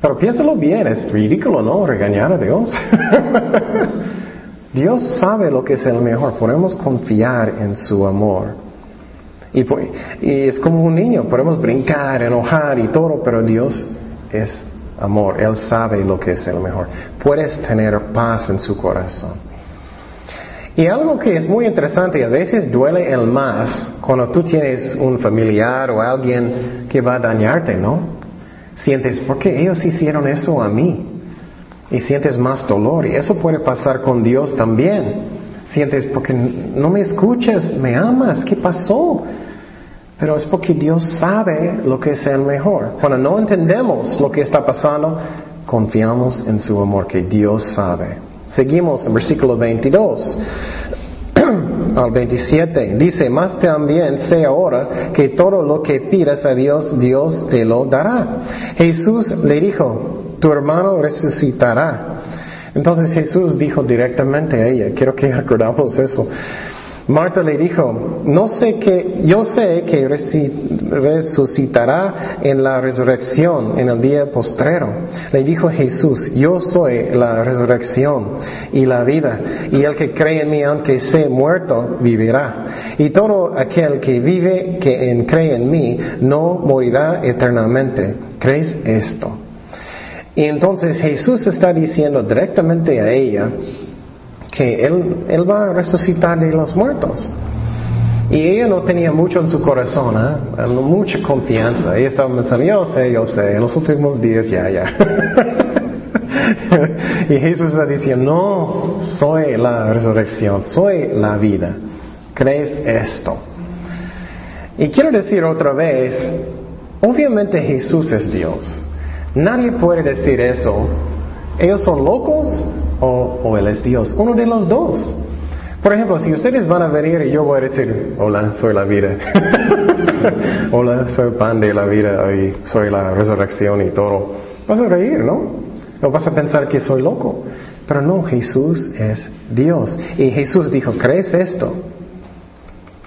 Pero piénsalo bien, es ridículo, ¿no? Regañar a Dios. Dios sabe lo que es el mejor. Podemos confiar en su amor. Pues, y, es como un niño, podemos brincar, enojar y todo, pero Dios es amor, Él sabe lo que es el mejor. Puedes tener paz en su corazón. Y algo que es muy interesante, a veces duele el más cuando tú tienes un familiar o alguien que va a dañarte, ¿no? Sientes, ¿por qué ellos hicieron eso a mí? Y sientes más dolor. Y eso puede pasar con Dios también. Sientes, porque no me escuchas, me amas, ¿qué pasó? Pero es porque Dios sabe lo que es el mejor. Cuando no entendemos lo que está pasando, confiamos en su amor, que Dios sabe. Seguimos en versículo 22 al 27. Dice, más también sé ahora que todo lo que pidas a Dios, Dios te lo dará. Jesús le dijo, tu hermano resucitará. Entonces Jesús dijo directamente a ella, quiero que acordamos eso. Marta le dijo, no sé que, yo sé que resucitará en la resurrección, en el día postrero. Le dijo Jesús, yo soy la resurrección y la vida, y el que cree en mí, aunque sea muerto, vivirá. Y todo aquel que vive, que cree en mí, no morirá eternamente. ¿Crees esto? Y entonces Jesús está diciendo directamente a ella, que él, él va a resucitar de los muertos. Y ella no tenía mucho en su corazón, ¿eh? mucha confianza. Ella estaba pensando, yo sé, yo sé, en los últimos días ya, ya. y Jesús está diciendo, no, soy la resurrección, soy la vida. ¿Crees esto? Y quiero decir otra vez, obviamente Jesús es Dios. Nadie puede decir eso. Ellos son locos o, Él es Dios. Uno de los dos. Por ejemplo, si ustedes van a venir y yo voy a decir, hola, soy la vida. hola, soy pan de la vida y soy la resurrección y todo. Vas a reír, ¿no? O vas a pensar que soy loco. Pero no, Jesús es Dios. Y Jesús dijo, ¿crees esto?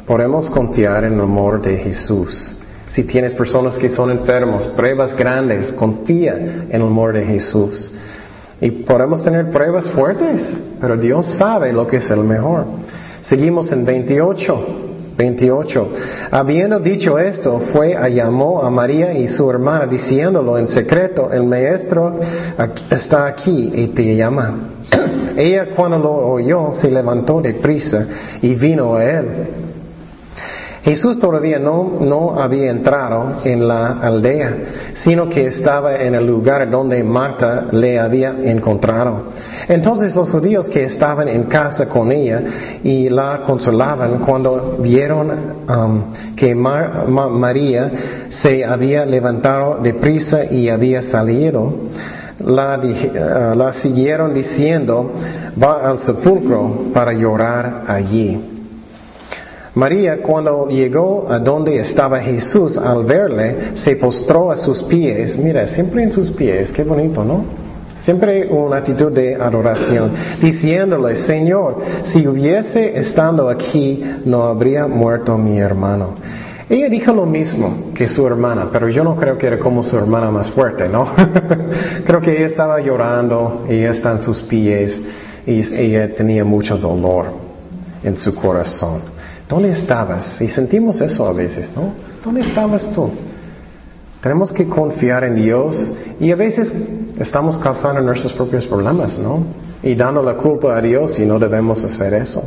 Podemos confiar en el amor de Jesús. Si tienes personas que son enfermos, pruebas grandes, confía en el amor de Jesús. Y podemos tener pruebas fuertes, pero Dios sabe lo que es el mejor. Seguimos en 28. 28. Habiendo dicho esto, fue a llamó a María y su hermana diciéndolo en secreto, el maestro está aquí y te llama. Ella cuando lo oyó se levantó de prisa y vino a él. Jesús todavía no, no había entrado en la aldea, sino que estaba en el lugar donde Marta le había encontrado. Entonces los judíos que estaban en casa con ella y la consolaban cuando vieron um, que María se había levantado de prisa y había salido, la, uh, la siguieron diciendo, va al sepulcro para llorar allí. María cuando llegó a donde estaba Jesús al verle, se postró a sus pies. Mira, siempre en sus pies, qué bonito, ¿no? Siempre una actitud de adoración, diciéndole, Señor, si hubiese estado aquí, no habría muerto mi hermano. Ella dijo lo mismo que su hermana, pero yo no creo que era como su hermana más fuerte, ¿no? creo que ella estaba llorando, ella está en sus pies y ella tenía mucho dolor en su corazón. ¿Dónde estabas? Y sentimos eso a veces, ¿no? ¿Dónde estabas tú? Tenemos que confiar en Dios y a veces estamos causando nuestros propios problemas, ¿no? Y dando la culpa a Dios y no debemos hacer eso.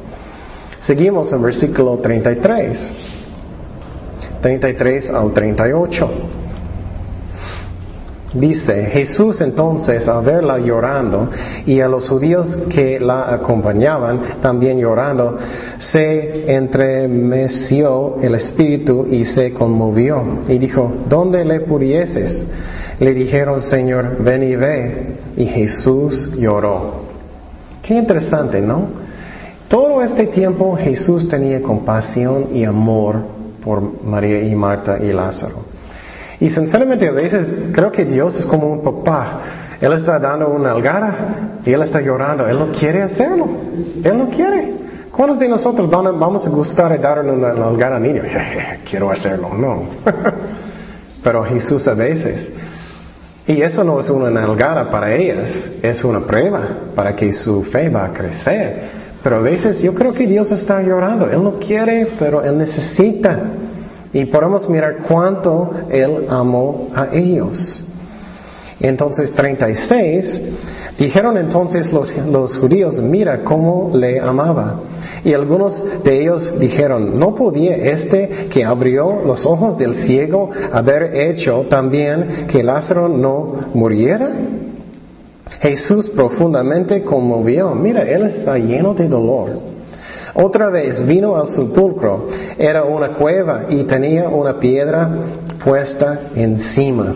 Seguimos en versículo 33. 33 al 38. Dice, Jesús entonces al verla llorando y a los judíos que la acompañaban también llorando, se entremeció el espíritu y se conmovió y dijo, ¿dónde le pudieses? Le dijeron, Señor, ven y ve. Y Jesús lloró. Qué interesante, ¿no? Todo este tiempo Jesús tenía compasión y amor por María y Marta y Lázaro. Y sinceramente a veces creo que Dios es como un papá. Él está dando una algara y él está llorando. Él no quiere hacerlo. Él no quiere. ¿Cuántos de nosotros vamos a gustar de dar una algara a niño? Quiero hacerlo. No. Pero Jesús a veces. Y eso no es una algara para ellas, es una prueba para que su fe va a crecer. Pero a veces yo creo que Dios está llorando. Él no quiere, pero Él necesita. Y podemos mirar cuánto Él amó a ellos. Entonces 36, dijeron entonces los, los, judíos, mira cómo le amaba. Y algunos de ellos dijeron, ¿no podía este que abrió los ojos del ciego haber hecho también que Lázaro no muriera? Jesús profundamente conmovió, mira, él está lleno de dolor. Otra vez vino al sepulcro, era una cueva y tenía una piedra puesta encima.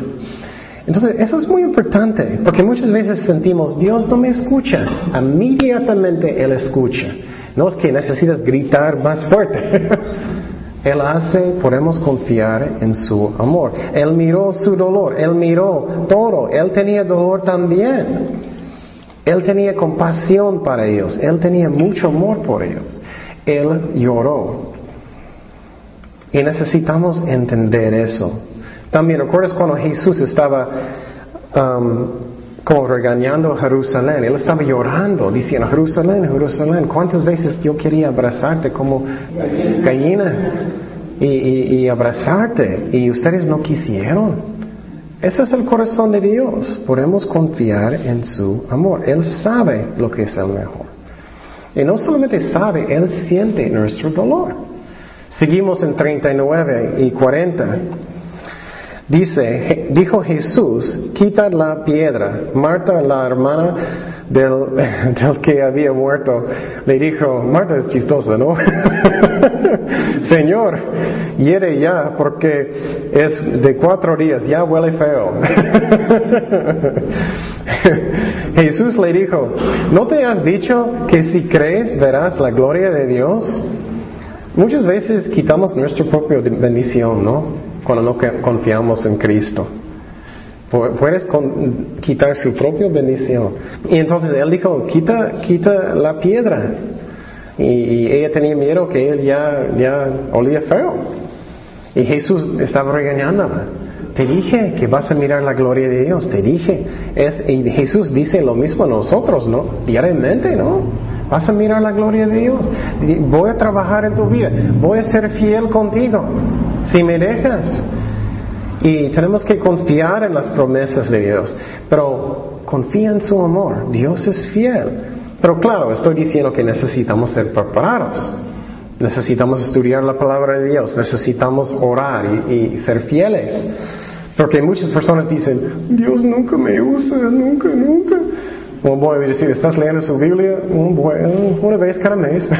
Entonces, eso es muy importante, porque muchas veces sentimos, Dios no me escucha. Inmediatamente Él escucha. No es que necesitas gritar más fuerte. Él hace, podemos confiar en su amor. Él miró su dolor, Él miró todo, Él tenía dolor también. Él tenía compasión para ellos, Él tenía mucho amor por ellos. Él lloró. Y necesitamos entender eso. También, ¿recuerdas cuando Jesús estaba um, como regañando a Jerusalén? Él estaba llorando, diciendo, Jerusalén, Jerusalén, ¿cuántas veces yo quería abrazarte como gallina? Y, y abrazarte, y ustedes no quisieron. Ese es el corazón de Dios. Podemos confiar en su amor. Él sabe lo que es el mejor. Y no solamente sabe, Él siente nuestro dolor. Seguimos en 39 y 40. Dice, dijo Jesús, quita la piedra. Marta, la hermana del, del, que había muerto, le dijo, Marta es chistosa, ¿no? Señor, hiere ya porque es de cuatro días, ya huele feo. Jesús le dijo, ¿no te has dicho que si crees verás la gloria de Dios? Muchas veces quitamos nuestra propia bendición, ¿no? Cuando no confiamos en Cristo. Puedes quitar su propia bendición. Y entonces él dijo, quita, quita la piedra. Y, ella tenía miedo que él ya, ya olía feo. Y Jesús estaba regañándola. Te dije que vas a mirar la gloria de Dios, te dije. Es, y Jesús dice lo mismo a nosotros, ¿no? Diariamente, ¿no? Vas a mirar la gloria de Dios. Voy a trabajar en tu vida. Voy a ser fiel contigo. Si me dejas. Y tenemos que confiar en las promesas de Dios. Pero confía en su amor. Dios es fiel. Pero claro, estoy diciendo que necesitamos ser preparados. Necesitamos estudiar la palabra de Dios. Necesitamos orar y ser fieles. Porque muchas personas dicen, Dios nunca me usa, nunca, nunca. voy a decir, ¿estás leyendo su Biblia? una vez cada mes.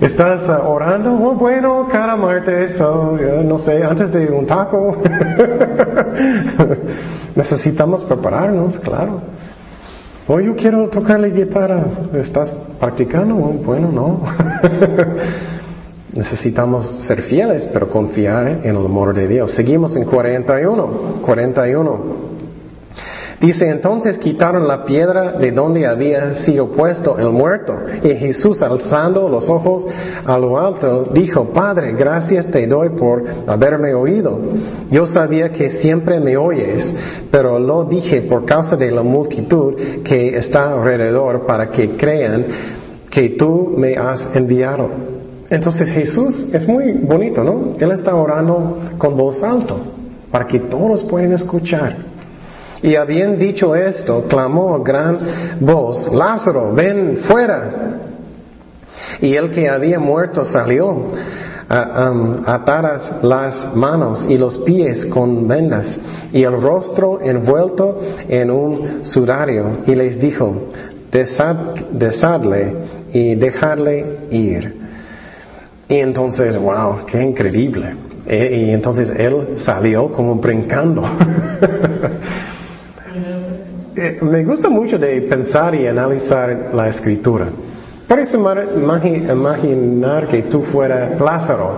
¿Estás uh, orando? bueno, cada martes, no sé, antes de un taco. Necesitamos prepararnos, claro. Oh, yo quiero tocar la guitarra. ¿Estás practicando? bueno, no. Necesitamos ser fieles, pero confiar en el amor de Dios. Seguimos en 41. 41. Dice, entonces quitaron la piedra de donde había sido puesto el muerto. Y Jesús, alzando los ojos a lo alto, dijo, Padre, gracias te doy por haberme oído. Yo sabía que siempre me oyes, pero lo dije por causa de la multitud que está alrededor para que crean que tú me has enviado. Entonces Jesús es muy bonito, ¿no? Él está orando con voz alto para que todos puedan escuchar. Y habiendo dicho esto, clamó a gran voz, Lázaro, ven fuera. Y el que había muerto salió, atadas las manos y los pies con vendas, y el rostro envuelto en un sudario, y les dijo, desadle y dejarle ir. Y entonces, wow, qué increíble. E, y entonces él salió como brincando. Eh, me gusta mucho de pensar y analizar la escritura. Puedes imaginar que tú fueras Lázaro.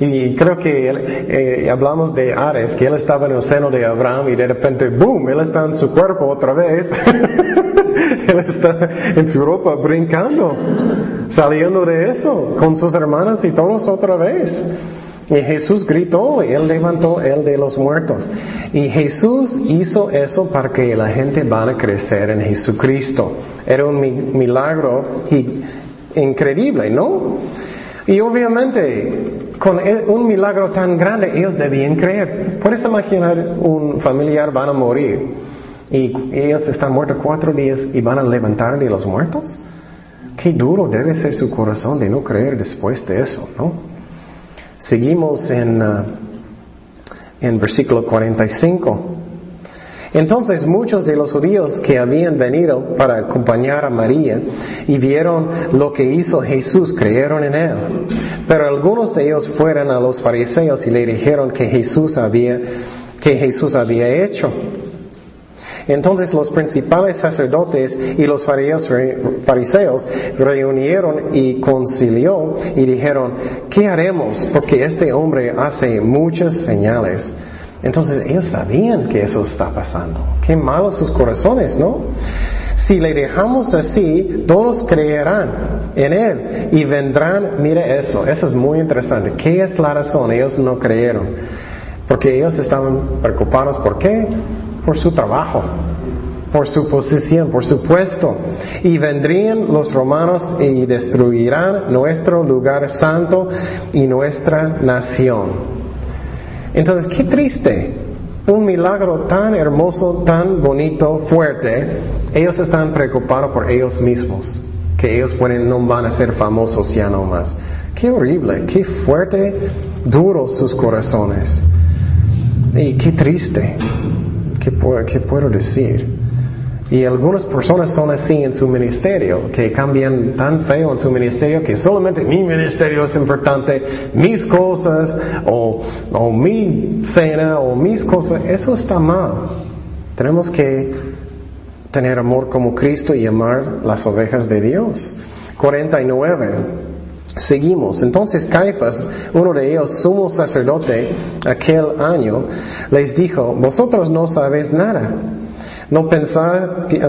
Y creo que eh, hablamos de Ares, que él estaba en el seno de Abraham y de repente, ¡boom!, él está en su cuerpo otra vez. él está en su ropa brincando, saliendo de eso, con sus hermanas y todos otra vez. Y Jesús gritó, y Él levantó Él de los muertos. Y Jesús hizo eso para que la gente van a crecer en Jesucristo. Era un milagro increíble, ¿no? Y obviamente, con e, un milagro tan grande, ellos debían creer. Puedes imaginar un familiar van a morir y ellos están muertos cuatro días y van a levantar de los muertos. Qué duro debe ser su corazón de no creer después de eso, ¿no? Seguimos en, uh, en versículo 45. Entonces muchos de los judíos que habían venido para acompañar a María y vieron lo que hizo Jesús creyeron en él. Pero algunos de ellos fueron a los fariseos y le dijeron que Jesús había que Jesús había hecho. Entonces los principales sacerdotes y los fariseos reunieron y concilió y dijeron, ¿qué haremos? Porque este hombre hace muchas señales. Entonces ellos sabían que eso está pasando. Qué malos sus corazones, ¿no? Si le dejamos así, todos creerán en Él y vendrán, mire eso, eso es muy interesante. ¿Qué es la razón? Ellos no creyeron. Porque ellos estaban preocupados, ¿por qué? Por su trabajo, por su posición, por su puesto. Y vendrían los romanos y destruirán nuestro lugar santo y nuestra nación. Entonces, qué triste. Un milagro tan hermoso, tan bonito, fuerte. Ellos están preocupados por ellos mismos. Que ellos pueden, no van a ser famosos ya no más. Qué horrible, qué fuerte, duro sus corazones. Y qué triste. ¿Qué puedo, decir? Y algunas personas son así en su ministerio, que cambian tan feo en su ministerio que solamente mi ministerio es importante, mis cosas, o, mi cena, o mis cosas. Eso está mal. Tenemos que tener amor como Cristo y amar las ovejas de Dios. 49. Seguimos. Entonces Caifás, uno de ellos, sumo sacerdote aquel año, les dijo, vosotros no sabéis nada. No,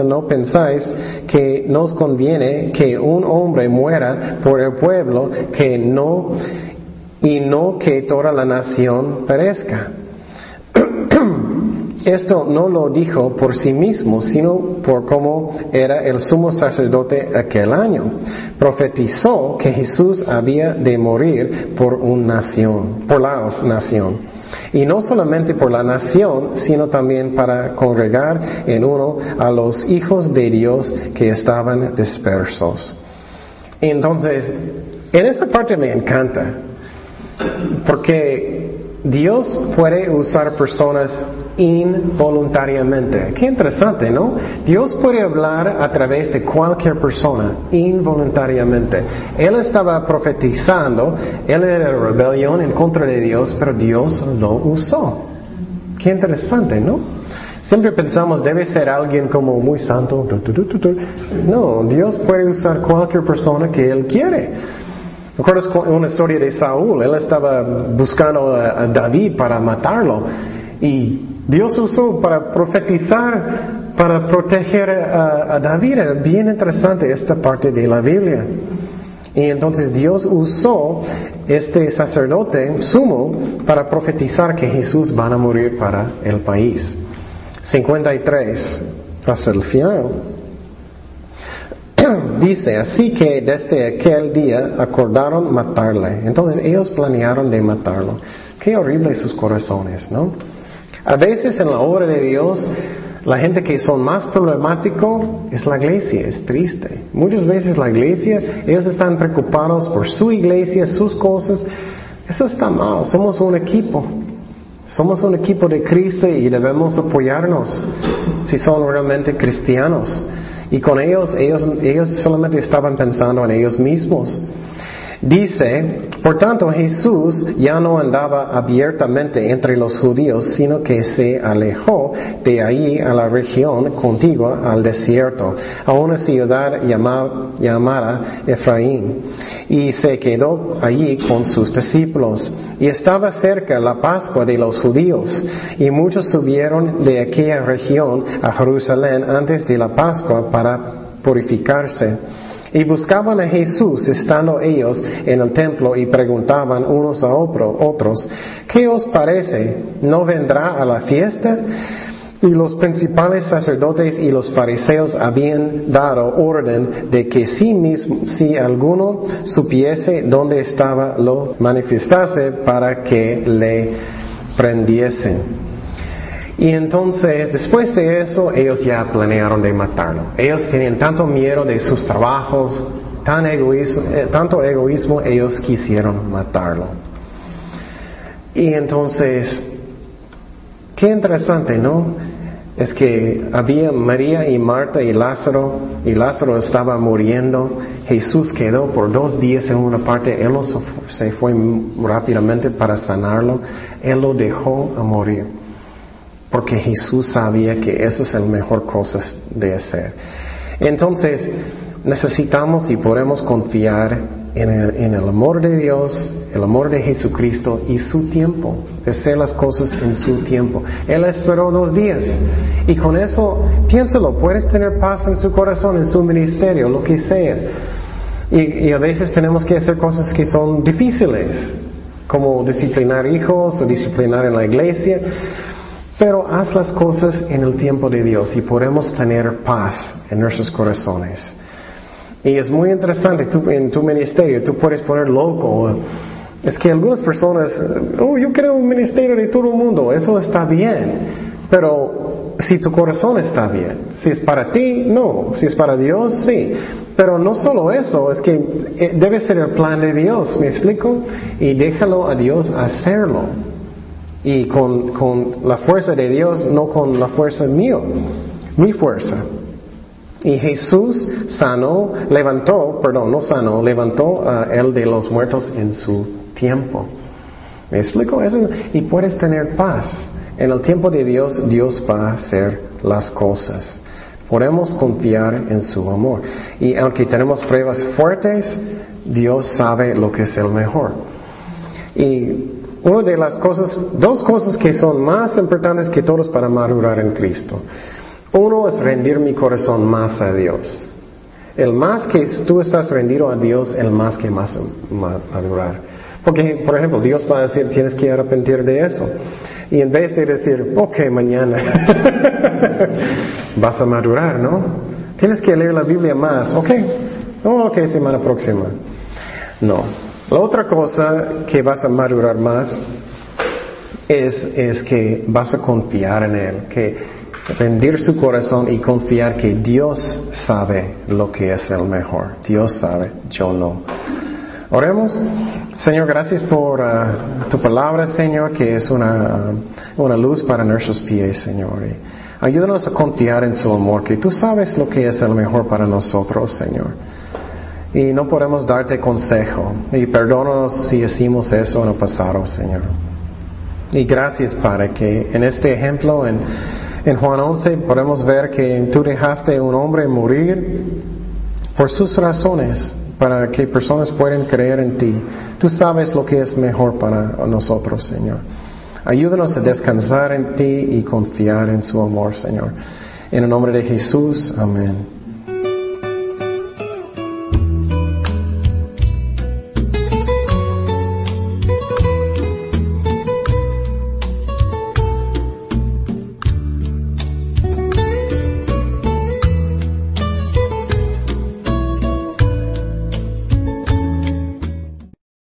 no pensáis que nos conviene que un hombre muera por el pueblo que no y no que toda la nación perezca. Esto no lo dijo por sí mismo, sino por cómo era el sumo sacerdote aquel año. Profetizó que Jesús había de morir por una nación, por la nación. Y no solamente por la nación, sino también para congregar en uno a los hijos de Dios que estaban dispersos. Entonces, en esta parte me encanta, porque Dios puede usar personas involuntariamente. Qué interesante, ¿no? Dios puede hablar a través de cualquier persona involuntariamente. Él estaba profetizando, él era rebelión en contra de Dios, pero Dios lo usó. Qué interesante, ¿no? Siempre pensamos debe ser alguien como muy santo. No, Dios puede usar cualquier persona que Él quiere. ¿Recuerdas una historia de Saúl? Él estaba buscando a David para matarlo y Dios usó para profetizar, para proteger a, David. Era bien interesante esta parte de la Biblia. Y entonces Dios usó este sacerdote sumo para profetizar que Jesús va a morir para el país. 53, hasta el final. Dice, así que desde aquel día acordaron matarle. Entonces ellos planearon de matarlo. Qué horrible sus corazones, ¿no? A veces en la obra de Dios La gente que son más problemático es la iglesia, es triste. Muchas veces la iglesia, ellos están preocupados por su iglesia, sus cosas. Eso está mal, somos un equipo. Somos un equipo de Cristo y debemos apoyarnos si son realmente cristianos. Y con ellos, ellos, ellos solamente estaban pensando en ellos mismos. Dice, por tanto Jesús ya no andaba abiertamente entre los judíos, sino que se alejó de ahí a la región contigua al desierto, a una ciudad llamada, llamada Efraín, y se quedó allí con sus discípulos. Y estaba cerca la Pascua de los judíos, y muchos subieron de aquella región a Jerusalén antes de la Pascua para purificarse. Y buscaban a Jesús estando ellos en el templo y preguntaban unos a otros, ¿qué os parece? ¿No vendrá a la fiesta? Y los principales sacerdotes y los fariseos habían dado orden de que si, mismo, si alguno supiese dónde estaba, lo manifestase para que le prendiesen. Y entonces, después de eso, ellos ya planearon de matarlo. Ellos tenían tanto miedo de sus trabajos, tan egoísmo, eh, tanto egoísmo, ellos quisieron matarlo. Y entonces, qué interesante, ¿no? Es que había María y Marta y Lázaro, y Lázaro estaba muriendo. Jesús quedó por dos días en una parte, él se fue rápidamente para sanarlo, él lo dejó a morir porque Jesús sabía que eso es la mejor cosa de hacer. Entonces, necesitamos y podemos confiar en el, amor de Dios, el amor de Jesucristo y su tiempo, de hacer las cosas en su tiempo. Él esperó dos días y con eso, piénsalo, puedes tener paz en su corazón, en su ministerio, lo que sea. Y a veces tenemos que hacer cosas que son difíciles, como disciplinar hijos o disciplinar en la iglesia. Pero haz las cosas en el tiempo de Dios y podemos tener paz en nuestros corazones. Y es muy interesante, tú, en tu ministerio tú puedes poner loco. Es que algunas personas, oh, yo quiero un ministerio de todo el mundo, eso está bien. Pero si tu corazón está bien, si es para ti, no. Si es para Dios, sí. Pero no solo eso, es que eh, debe ser el plan de Dios, ¿me explico? Y déjalo a Dios hacerlo y con, con, la fuerza de Dios, no con la fuerza mío, mi fuerza. Y Jesús sanó, levantó, perdón, no sanó, levantó a él de los muertos en su tiempo. ¿Me explico eso? Y puedes tener paz. En el tiempo de Dios, Dios va a hacer las cosas. Podemos confiar en su amor. Y aunque tenemos pruebas fuertes, Dios sabe lo que es el mejor. Y una de las cosas, dos cosas que son más importantes que todos para madurar en Cristo. Uno es rendir mi corazón más a Dios. El más que tú estás rendido a Dios, el más que más madurar. Porque, por ejemplo, Dios va a decir, tienes que arrepentir de eso. Y en vez de decir, ok, mañana, vas a madurar, ¿no? Tienes que leer la Biblia más, ok, ok, semana próxima. No, la otra cosa que vas a madurar más es, es que vas a confiar en Él, que rendir su corazón y confiar que Dios sabe lo que es el mejor. Dios sabe, yo no. Oremos. Señor, gracias por uh, tu palabra, Señor, que es una, una luz para nuestros pies, Señor. ayúdanos a confiar en su amor, que tú sabes lo que es el mejor para nosotros, Señor y no podemos darte consejo. Y perdónanos si hicimos eso en el pasado, Señor. Y gracias, Padre, que en este ejemplo, en, en Juan 11, podemos ver que tú dejaste a un hombre morir por sus razones, para que personas puedan creer en ti. Tú sabes lo que es mejor para nosotros, Señor. Ayúdanos a descansar en ti y confiar en su amor, Señor. En el nombre de Jesús, amén.